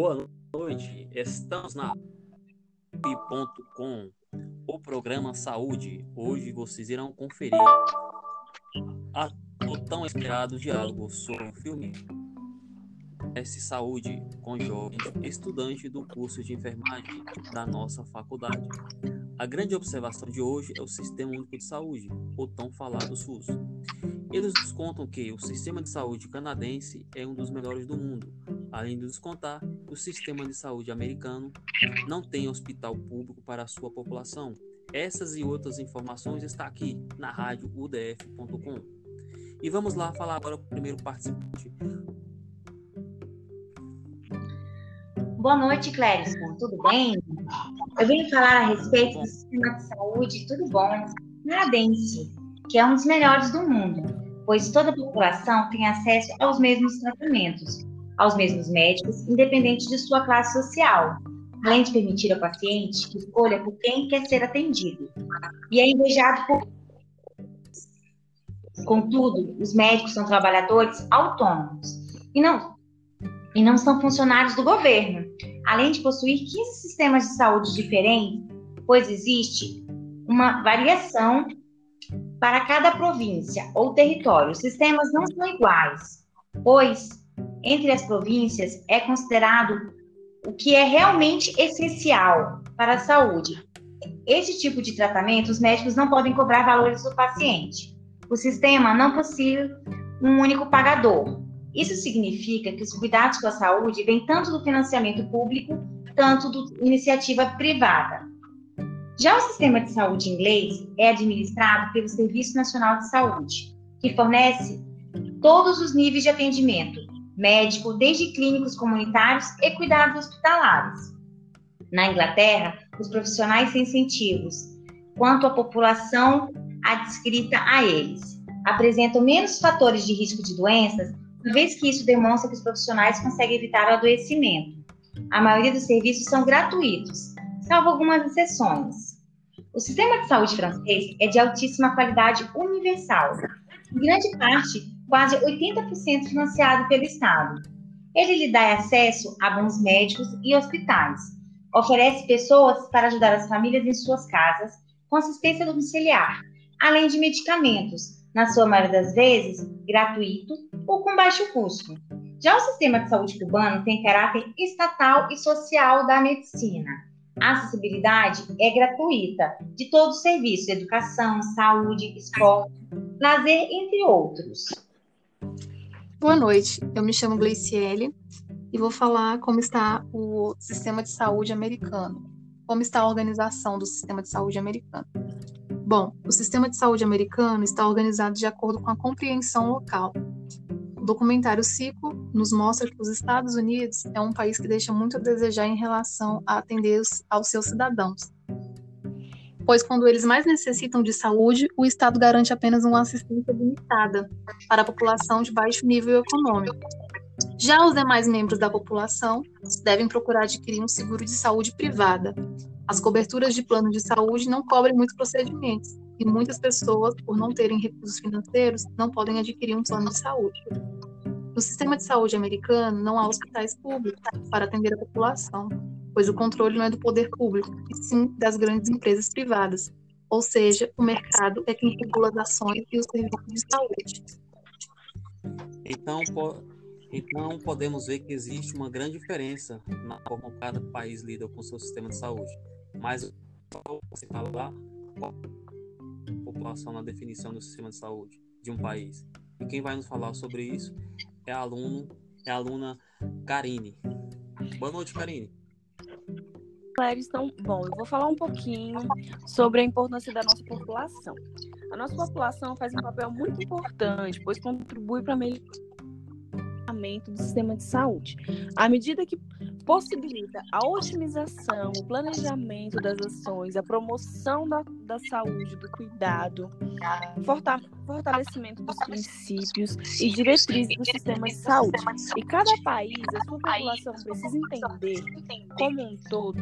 Boa noite, estamos na com o programa Saúde. Hoje vocês irão conferir a, o tão esperado diálogo sobre o filme S Saúde com jovens estudantes do curso de enfermagem da nossa faculdade. A grande observação de hoje é o Sistema Único de Saúde, o tão falado SUS. Eles nos contam que o sistema de saúde canadense é um dos melhores do mundo. Além de nos contar, o sistema de saúde americano não tem hospital público para a sua população. Essas e outras informações está aqui na rádio udf.com. E vamos lá falar agora com o primeiro participante, Boa noite, Clérison. Tudo bem? Eu venho falar a respeito do sistema de saúde, tudo bom, canadense, que é um dos melhores do mundo, pois toda a população tem acesso aos mesmos tratamentos, aos mesmos médicos, independente de sua classe social, além de permitir ao paciente que escolha por quem quer ser atendido. E é invejado por. Contudo, os médicos são trabalhadores autônomos e não e não são funcionários do governo, além de possuir 15 sistemas de saúde diferentes, pois existe uma variação para cada província ou território. Os sistemas não são iguais, pois entre as províncias é considerado o que é realmente essencial para a saúde. Esse tipo de tratamento, os médicos não podem cobrar valores do paciente. O sistema não possui um único pagador, isso significa que os cuidados com a saúde vêm tanto do financiamento público, tanto da iniciativa privada. Já o sistema de saúde inglês é administrado pelo Serviço Nacional de Saúde, que fornece todos os níveis de atendimento médico, desde clínicos comunitários e cuidados hospitalares. Na Inglaterra, os profissionais têm incentivos quanto à população adscrita a eles. Apresentam menos fatores de risco de doenças uma vez que isso demonstra que os profissionais conseguem evitar o adoecimento. A maioria dos serviços são gratuitos, salvo algumas exceções. O sistema de saúde francês é de altíssima qualidade universal, em grande parte, quase 80% financiado pelo Estado. Ele lhe dá acesso a bons médicos e hospitais, oferece pessoas para ajudar as famílias em suas casas com assistência domiciliar, além de medicamentos, na sua maioria das vezes, gratuito ou com baixo custo. Já o sistema de saúde cubano tem caráter estatal e social da medicina. A acessibilidade é gratuita de todo o serviço, educação, saúde, esporte, lazer, entre outros. Boa noite, eu me chamo Gleiciele e vou falar como está o sistema de saúde americano, como está a organização do sistema de saúde americano. Bom, o sistema de saúde americano está organizado de acordo com a compreensão local. O documentário Ciclo nos mostra que os Estados Unidos é um país que deixa muito a desejar em relação a atender aos seus cidadãos. Pois quando eles mais necessitam de saúde, o Estado garante apenas uma assistência limitada para a população de baixo nível econômico. Já os demais membros da população devem procurar adquirir um seguro de saúde privada, as coberturas de plano de saúde não cobrem muitos procedimentos e muitas pessoas, por não terem recursos financeiros, não podem adquirir um plano de saúde. No sistema de saúde americano, não há hospitais públicos para atender a população, pois o controle não é do poder público, e sim das grandes empresas privadas, ou seja, o mercado é quem regula as ações e os serviços de saúde. Então, então, podemos ver que existe uma grande diferença na forma como cada país lida com seu sistema de saúde. Mas você fala lá, a população na definição do sistema de saúde de um país. E quem vai nos falar sobre isso é a aluno, é a aluna Karine. Boa noite, Karine. Então, bom, eu vou falar um pouquinho sobre a importância da nossa população. A nossa população faz um papel muito importante, pois contribui para a do sistema de saúde. À medida que possibilita a otimização, o planejamento das ações, a promoção da, da saúde, do cuidado, fortalecimento dos princípios e diretrizes do sistema de saúde. E cada país, a sua população precisa entender, como um todo,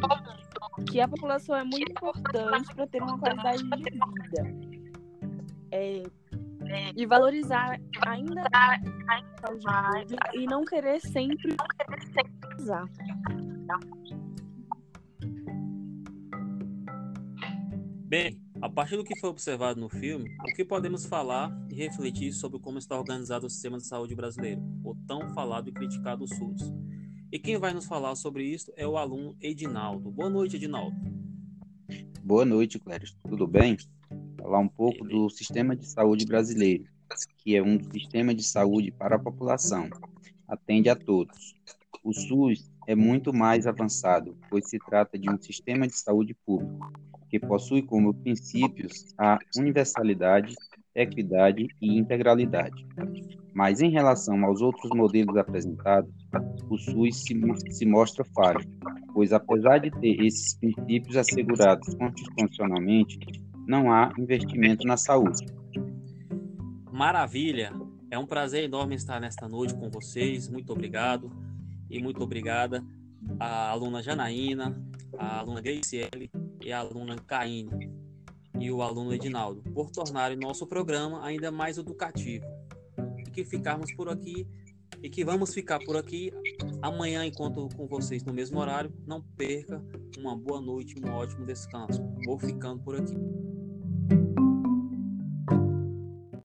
que a população é muito importante para ter uma qualidade de vida. É, e valorizar ainda mais e não querer sempre usar. Bem, a partir do que foi observado no filme, o que podemos falar e refletir sobre como está organizado o sistema de saúde brasileiro, o tão falado e criticado SUS? E quem vai nos falar sobre isso é o aluno Edinaldo. Boa noite, Edinaldo. Boa noite, Cléris. Tudo bem? Falar um pouco do sistema de saúde brasileiro, que é um sistema de saúde para a população. Atende a todos. O SUS é muito mais avançado, pois se trata de um sistema de saúde público que possui como princípios a universalidade, equidade e integralidade. Mas em relação aos outros modelos apresentados, o SUS se, se mostra falho, pois apesar de ter esses princípios assegurados constitucionalmente, não há investimento na saúde. Maravilha! É um prazer enorme estar nesta noite com vocês. Muito obrigado e muito obrigada à aluna Janaína, à aluna Graciele e a aluna Caine e o aluno Edinaldo, por tornarem nosso programa ainda mais educativo. E que ficarmos por aqui e que vamos ficar por aqui amanhã, enquanto com vocês no mesmo horário. Não perca uma boa noite, um ótimo descanso. Vou ficando por aqui.